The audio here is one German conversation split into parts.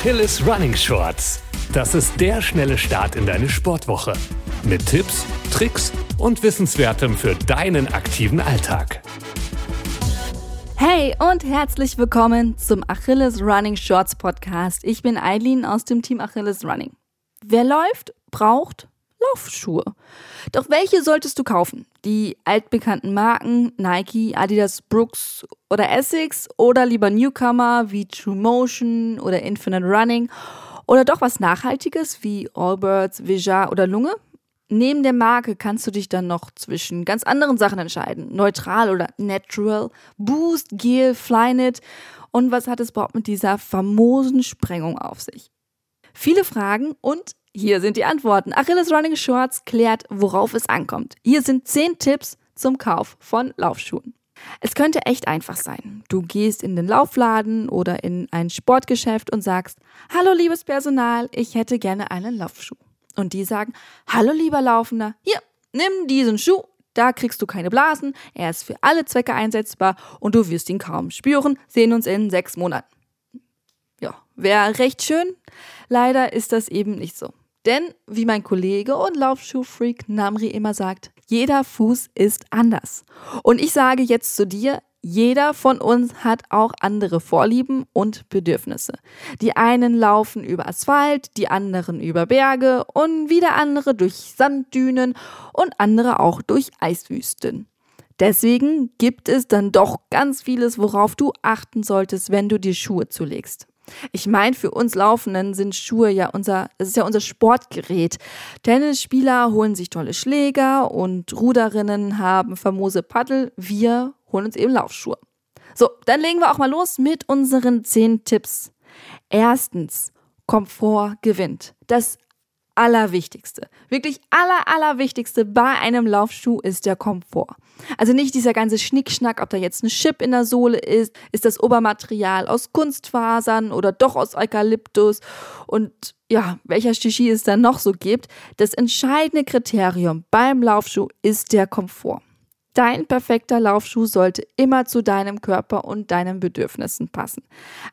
Achilles Running Shorts. Das ist der schnelle Start in deine Sportwoche. Mit Tipps, Tricks und Wissenswertem für deinen aktiven Alltag. Hey und herzlich willkommen zum Achilles Running Shorts Podcast. Ich bin Eileen aus dem Team Achilles Running. Wer läuft, braucht Laufschuhe. Doch welche solltest du kaufen? Die altbekannten Marken Nike, Adidas, Brooks oder Essex oder lieber Newcomer wie True Motion oder Infinite Running oder doch was Nachhaltiges wie Allbirds, Vijar oder Lunge? Neben der Marke kannst du dich dann noch zwischen ganz anderen Sachen entscheiden. Neutral oder natural, Boost, Gel, Flyknit. Und was hat es überhaupt mit dieser famosen Sprengung auf sich? Viele Fragen und hier sind die Antworten. Achilles Running Shorts klärt, worauf es ankommt. Hier sind 10 Tipps zum Kauf von Laufschuhen. Es könnte echt einfach sein. Du gehst in den Laufladen oder in ein Sportgeschäft und sagst, Hallo liebes Personal, ich hätte gerne einen Laufschuh. Und die sagen, Hallo lieber Laufender, hier, nimm diesen Schuh, da kriegst du keine Blasen, er ist für alle Zwecke einsetzbar und du wirst ihn kaum spüren, sehen uns in sechs Monaten. Ja, wäre recht schön. Leider ist das eben nicht so. Denn, wie mein Kollege und Laufschuhfreak Namri immer sagt, jeder Fuß ist anders. Und ich sage jetzt zu dir, jeder von uns hat auch andere Vorlieben und Bedürfnisse. Die einen laufen über Asphalt, die anderen über Berge und wieder andere durch Sanddünen und andere auch durch Eiswüsten. Deswegen gibt es dann doch ganz vieles, worauf du achten solltest, wenn du dir Schuhe zulegst. Ich meine, für uns Laufenden sind Schuhe ja unser, es ist ja unser Sportgerät. Tennisspieler holen sich tolle Schläger und Ruderinnen haben famose Paddel. Wir holen uns eben Laufschuhe. So, dann legen wir auch mal los mit unseren zehn Tipps. Erstens, Komfort gewinnt. Das Allerwichtigste, wirklich aller, Allerwichtigste bei einem Laufschuh ist der Komfort. Also nicht dieser ganze Schnickschnack, ob da jetzt ein Chip in der Sohle ist, ist das Obermaterial aus Kunstfasern oder doch aus Eukalyptus und ja, welcher Stichi es dann noch so gibt. Das entscheidende Kriterium beim Laufschuh ist der Komfort. Dein perfekter Laufschuh sollte immer zu deinem Körper und deinen Bedürfnissen passen.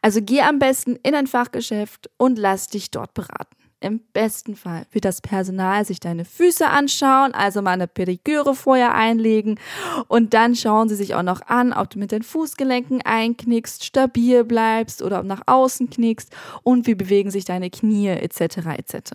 Also geh am besten in ein Fachgeschäft und lass dich dort beraten. Im besten Fall wird das Personal sich deine Füße anschauen, also mal eine Pediküre vorher einlegen und dann schauen sie sich auch noch an, ob du mit den Fußgelenken einknickst, stabil bleibst oder nach außen knickst und wie bewegen sich deine Knie etc. etc.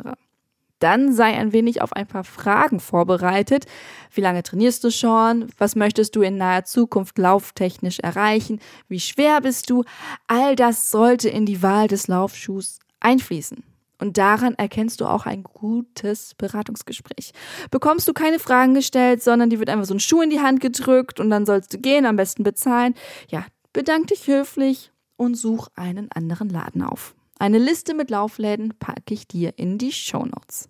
Dann sei ein wenig auf ein paar Fragen vorbereitet. Wie lange trainierst du schon? Was möchtest du in naher Zukunft lauftechnisch erreichen? Wie schwer bist du? All das sollte in die Wahl des Laufschuhs einfließen. Und daran erkennst du auch ein gutes Beratungsgespräch. Bekommst du keine Fragen gestellt, sondern die wird einfach so ein Schuh in die Hand gedrückt und dann sollst du gehen, am besten bezahlen. Ja, bedank dich höflich und such einen anderen Laden auf. Eine Liste mit Laufläden packe ich dir in die Show Notes.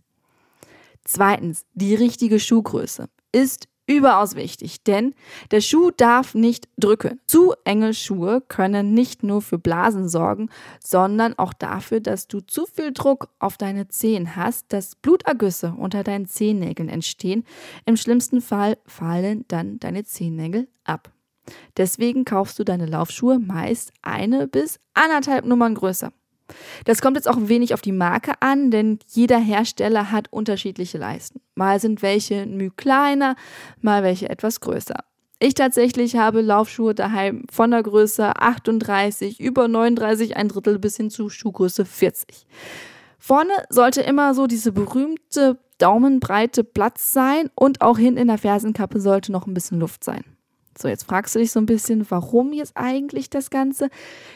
Zweitens, die richtige Schuhgröße ist überaus wichtig, denn der Schuh darf nicht drücken. Zu enge Schuhe können nicht nur für Blasen sorgen, sondern auch dafür, dass du zu viel Druck auf deine Zehen hast, dass Blutergüsse unter deinen Zehennägeln entstehen. Im schlimmsten Fall fallen dann deine Zehennägel ab. Deswegen kaufst du deine Laufschuhe meist eine bis anderthalb Nummern größer. Das kommt jetzt auch wenig auf die Marke an, denn jeder Hersteller hat unterschiedliche Leisten. Mal sind welche ein Mühe kleiner, mal welche etwas größer. Ich tatsächlich habe Laufschuhe daheim von der Größe 38 über 39 ein Drittel bis hin zu Schuhgröße 40. Vorne sollte immer so diese berühmte daumenbreite Platz sein und auch hinten in der Fersenkappe sollte noch ein bisschen Luft sein. So, jetzt fragst du dich so ein bisschen, warum jetzt eigentlich das Ganze?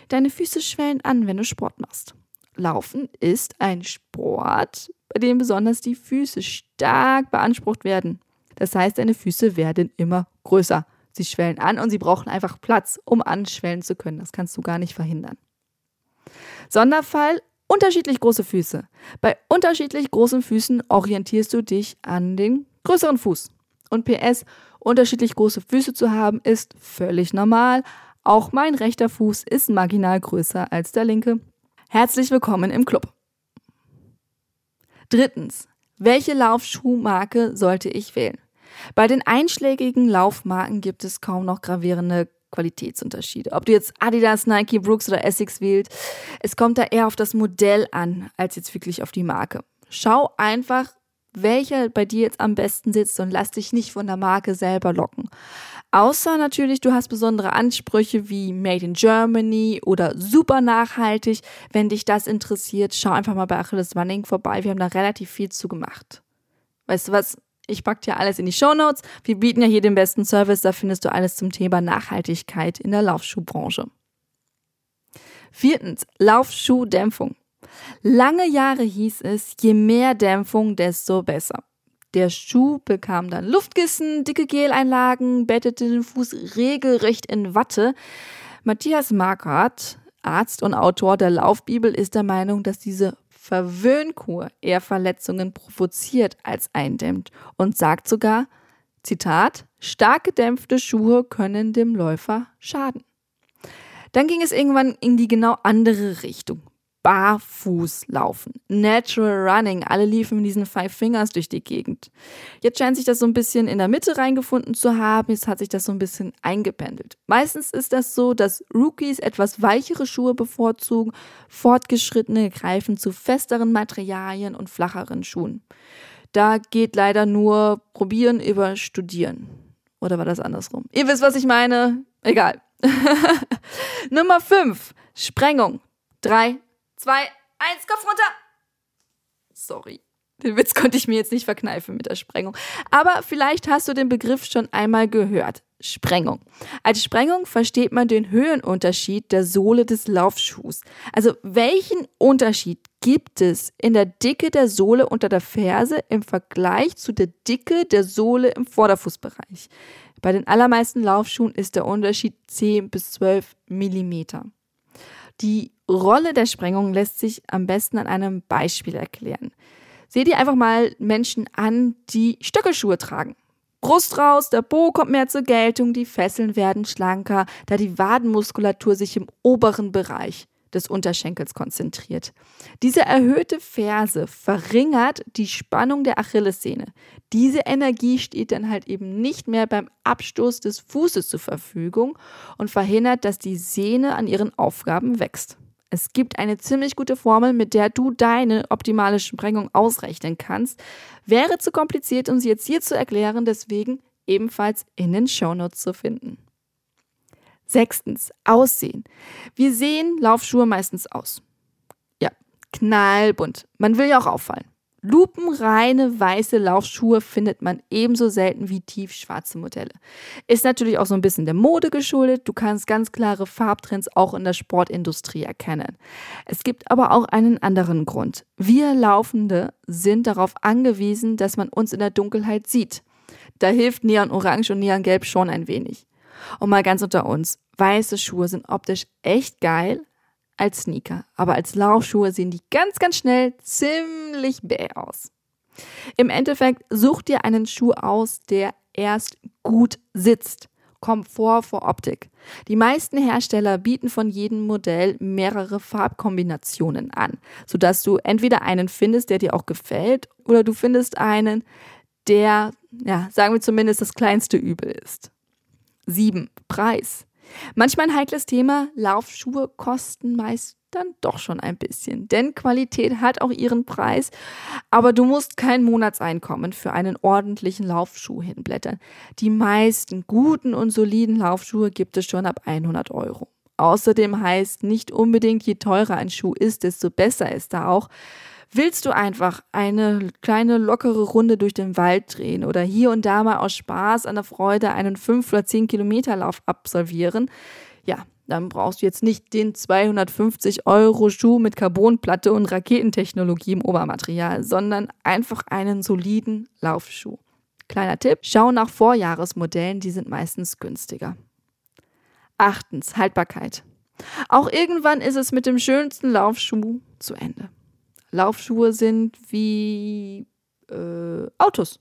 Deine Füße schwellen an, wenn du Sport machst. Laufen ist ein Sport, bei dem besonders die Füße stark beansprucht werden. Das heißt, deine Füße werden immer größer. Sie schwellen an und sie brauchen einfach Platz, um anschwellen zu können. Das kannst du gar nicht verhindern. Sonderfall, unterschiedlich große Füße. Bei unterschiedlich großen Füßen orientierst du dich an den größeren Fuß. Und PS, unterschiedlich große Füße zu haben, ist völlig normal. Auch mein rechter Fuß ist marginal größer als der linke. Herzlich willkommen im Club. Drittens, welche Laufschuhmarke sollte ich wählen? Bei den einschlägigen Laufmarken gibt es kaum noch gravierende Qualitätsunterschiede. Ob du jetzt Adidas, Nike, Brooks oder Essex wählst, es kommt da eher auf das Modell an, als jetzt wirklich auf die Marke. Schau einfach, welcher bei dir jetzt am besten sitzt und lass dich nicht von der Marke selber locken. Außer natürlich, du hast besondere Ansprüche wie Made in Germany oder super nachhaltig. Wenn dich das interessiert, schau einfach mal bei Achilles Running vorbei. Wir haben da relativ viel zu gemacht. Weißt du was? Ich packe dir alles in die Show Notes. Wir bieten ja hier den besten Service. Da findest du alles zum Thema Nachhaltigkeit in der Laufschuhbranche. Viertens, Laufschuhdämpfung. Lange Jahre hieß es, je mehr Dämpfung, desto besser. Der Schuh bekam dann Luftkissen, dicke Geleinlagen, bettete den Fuß regelrecht in Watte. Matthias Marquardt, Arzt und Autor der Laufbibel, ist der Meinung, dass diese Verwöhnkur eher Verletzungen provoziert als eindämmt und sagt sogar, Zitat, stark gedämpfte Schuhe können dem Läufer schaden. Dann ging es irgendwann in die genau andere Richtung barfuß laufen. Natural Running. Alle liefen mit diesen Five Fingers durch die Gegend. Jetzt scheint sich das so ein bisschen in der Mitte reingefunden zu haben. Jetzt hat sich das so ein bisschen eingependelt. Meistens ist das so, dass Rookies etwas weichere Schuhe bevorzugen. Fortgeschrittene greifen zu festeren Materialien und flacheren Schuhen. Da geht leider nur probieren über studieren. Oder war das andersrum? Ihr wisst, was ich meine. Egal. Nummer 5. Sprengung. 3, zwei, eins, Kopf runter. Sorry. Den Witz konnte ich mir jetzt nicht verkneifen mit der Sprengung. Aber vielleicht hast du den Begriff schon einmal gehört. Sprengung. Als Sprengung versteht man den Höhenunterschied der Sohle des Laufschuhs. Also welchen Unterschied gibt es in der Dicke der Sohle unter der Ferse im Vergleich zu der Dicke der Sohle im Vorderfußbereich? Bei den allermeisten Laufschuhen ist der Unterschied 10 bis 12 Millimeter. Die Rolle der Sprengung lässt sich am besten an einem Beispiel erklären. Seht dir einfach mal Menschen an, die Stöckelschuhe tragen. Brust raus, der Po kommt mehr zur Geltung, die Fesseln werden schlanker, da die Wadenmuskulatur sich im oberen Bereich des Unterschenkels konzentriert. Diese erhöhte Ferse verringert die Spannung der Achillessehne. Diese Energie steht dann halt eben nicht mehr beim Abstoß des Fußes zur Verfügung und verhindert, dass die Sehne an ihren Aufgaben wächst. Es gibt eine ziemlich gute Formel, mit der du deine optimale Sprengung ausrechnen kannst. Wäre zu kompliziert, um sie jetzt hier zu erklären, deswegen ebenfalls in den Shownotes zu finden. Sechstens, Aussehen. Wir sehen Laufschuhe meistens aus. Ja, knallbunt. Man will ja auch auffallen. Lupenreine weiße Laufschuhe findet man ebenso selten wie tiefschwarze Modelle. Ist natürlich auch so ein bisschen der Mode geschuldet. Du kannst ganz klare Farbtrends auch in der Sportindustrie erkennen. Es gibt aber auch einen anderen Grund. Wir Laufende sind darauf angewiesen, dass man uns in der Dunkelheit sieht. Da hilft Neon Orange und Neon Gelb schon ein wenig. Und mal ganz unter uns, weiße Schuhe sind optisch echt geil, als Sneaker, aber als Laufschuhe sehen die ganz, ganz schnell ziemlich bäh aus. Im Endeffekt such dir einen Schuh aus, der erst gut sitzt. Komfort vor Optik. Die meisten Hersteller bieten von jedem Modell mehrere Farbkombinationen an, sodass du entweder einen findest, der dir auch gefällt, oder du findest einen, der, ja, sagen wir zumindest das kleinste Übel ist. 7. Preis. Manchmal ein heikles Thema, Laufschuhe kosten meist dann doch schon ein bisschen, denn Qualität hat auch ihren Preis, aber du musst kein Monatseinkommen für einen ordentlichen Laufschuh hinblättern. Die meisten guten und soliden Laufschuhe gibt es schon ab 100 Euro. Außerdem heißt nicht unbedingt, je teurer ein Schuh ist, desto besser ist er auch. Willst du einfach eine kleine lockere Runde durch den Wald drehen oder hier und da mal aus Spaß an der Freude einen 5 oder 10 Kilometer Lauf absolvieren? Ja, dann brauchst du jetzt nicht den 250 Euro Schuh mit Carbonplatte und Raketentechnologie im Obermaterial, sondern einfach einen soliden Laufschuh. Kleiner Tipp, schau nach Vorjahresmodellen, die sind meistens günstiger. Achtens, Haltbarkeit. Auch irgendwann ist es mit dem schönsten Laufschuh zu Ende. Laufschuhe sind wie äh, Autos.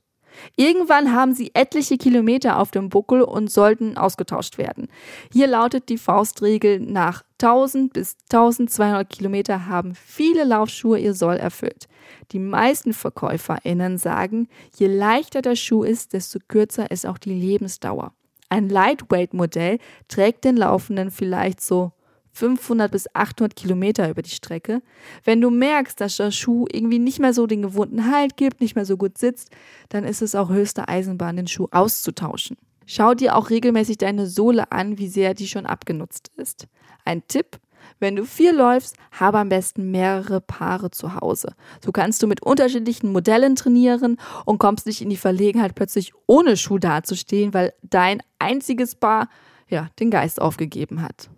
Irgendwann haben sie etliche Kilometer auf dem Buckel und sollten ausgetauscht werden. Hier lautet die Faustregel, nach 1000 bis 1200 Kilometer haben viele Laufschuhe ihr Soll erfüllt. Die meisten VerkäuferInnen sagen, je leichter der Schuh ist, desto kürzer ist auch die Lebensdauer. Ein Lightweight-Modell trägt den Laufenden vielleicht so 500 bis 800 Kilometer über die Strecke. Wenn du merkst, dass der Schuh irgendwie nicht mehr so den gewohnten Halt gibt, nicht mehr so gut sitzt, dann ist es auch höchste Eisenbahn, den Schuh auszutauschen. Schau dir auch regelmäßig deine Sohle an, wie sehr die schon abgenutzt ist. Ein Tipp, wenn du viel läufst, habe am besten mehrere Paare zu Hause. So kannst du mit unterschiedlichen Modellen trainieren und kommst nicht in die Verlegenheit, plötzlich ohne Schuh dazustehen, weil dein einziges Paar ja, den Geist aufgegeben hat.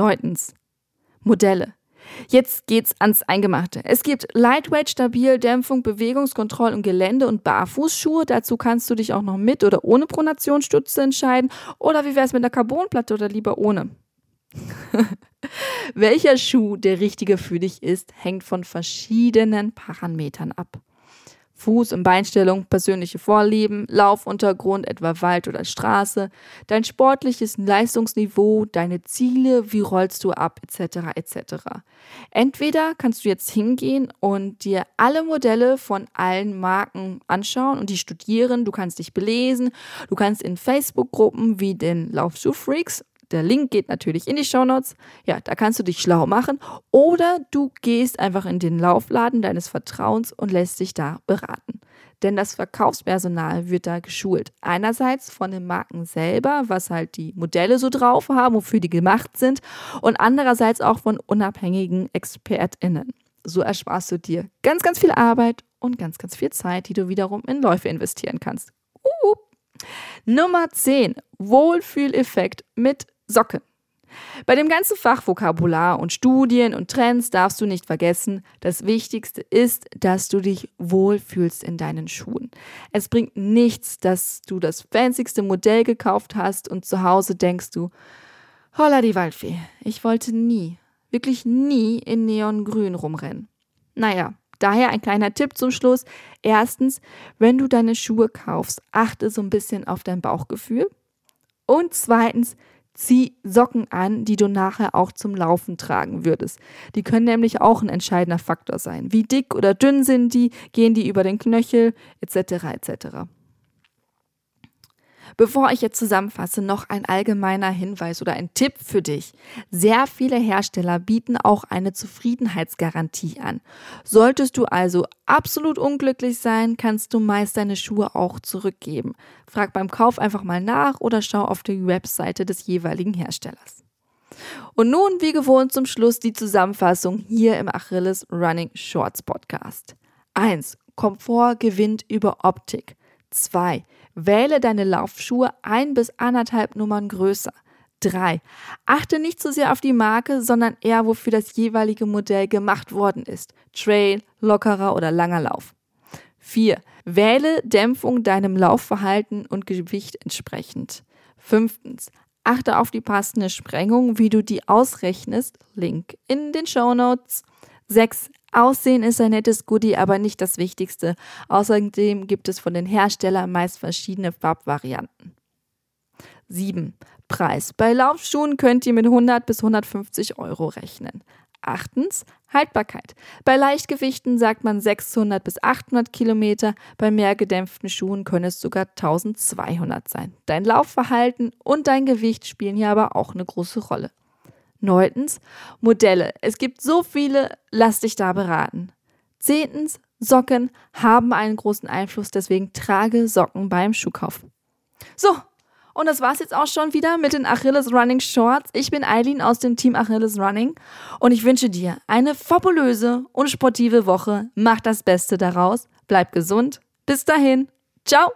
Neuntens. Modelle. Jetzt geht's ans Eingemachte. Es gibt Lightweight, Stabil, Dämpfung, Bewegungskontroll und Gelände- und Barfußschuhe. Dazu kannst du dich auch noch mit oder ohne Pronationsstütze entscheiden. Oder wie wär's mit einer Carbonplatte oder lieber ohne? Welcher Schuh der richtige für dich ist, hängt von verschiedenen Parametern ab. Fuß- und Beinstellung, persönliche Vorlieben, Laufuntergrund, etwa Wald oder Straße, dein sportliches Leistungsniveau, deine Ziele, wie rollst du ab, etc. etc. Entweder kannst du jetzt hingehen und dir alle Modelle von allen Marken anschauen und die studieren, du kannst dich belesen, du kannst in Facebook-Gruppen wie den Laufschuh-Freaks der Link geht natürlich in die Shownotes. Ja, da kannst du dich schlau machen. Oder du gehst einfach in den Laufladen deines Vertrauens und lässt dich da beraten. Denn das Verkaufspersonal wird da geschult. Einerseits von den Marken selber, was halt die Modelle so drauf haben, wofür die gemacht sind. Und andererseits auch von unabhängigen ExpertInnen. So ersparst du dir ganz, ganz viel Arbeit und ganz, ganz viel Zeit, die du wiederum in Läufe investieren kannst. Uh. Nummer 10. Wohlfühleffekt mit Socken. Bei dem ganzen Fachvokabular und Studien und Trends darfst du nicht vergessen, das Wichtigste ist, dass du dich wohlfühlst in deinen Schuhen. Es bringt nichts, dass du das fancyste Modell gekauft hast und zu Hause denkst du, holla die Waldfee, ich wollte nie, wirklich nie in Neongrün rumrennen. Naja, daher ein kleiner Tipp zum Schluss. Erstens, wenn du deine Schuhe kaufst, achte so ein bisschen auf dein Bauchgefühl. Und zweitens, Zieh Socken an, die du nachher auch zum Laufen tragen würdest. Die können nämlich auch ein entscheidender Faktor sein. Wie dick oder dünn sind die, gehen die über den Knöchel, etc. etc. Bevor ich jetzt zusammenfasse, noch ein allgemeiner Hinweis oder ein Tipp für dich. Sehr viele Hersteller bieten auch eine Zufriedenheitsgarantie an. Solltest du also absolut unglücklich sein, kannst du meist deine Schuhe auch zurückgeben. Frag beim Kauf einfach mal nach oder schau auf die Webseite des jeweiligen Herstellers. Und nun, wie gewohnt, zum Schluss die Zusammenfassung hier im Achilles Running Shorts Podcast. 1. Komfort gewinnt über Optik. 2. Wähle deine Laufschuhe ein bis anderthalb Nummern größer. 3. Achte nicht so sehr auf die Marke, sondern eher, wofür das jeweilige Modell gemacht worden ist. Trail, lockerer oder langer Lauf. 4. Wähle Dämpfung deinem Laufverhalten und Gewicht entsprechend. 5. Achte auf die passende Sprengung, wie du die ausrechnest. Link in den Show Notes. 6. Aussehen ist ein nettes Goodie, aber nicht das Wichtigste. Außerdem gibt es von den Herstellern meist verschiedene Farbvarianten. 7. Preis. Bei Laufschuhen könnt ihr mit 100 bis 150 Euro rechnen. Achtens, Haltbarkeit. Bei Leichtgewichten sagt man 600 bis 800 Kilometer, bei mehr gedämpften Schuhen können es sogar 1200 sein. Dein Laufverhalten und dein Gewicht spielen hier aber auch eine große Rolle. Neuntens, Modelle. Es gibt so viele, lass dich da beraten. Zehntens, Socken haben einen großen Einfluss, deswegen trage Socken beim Schuhkauf. So, und das war's jetzt auch schon wieder mit den Achilles Running Shorts. Ich bin Eileen aus dem Team Achilles Running und ich wünsche dir eine fabulöse und sportive Woche. Mach das Beste daraus. Bleib gesund. Bis dahin. Ciao.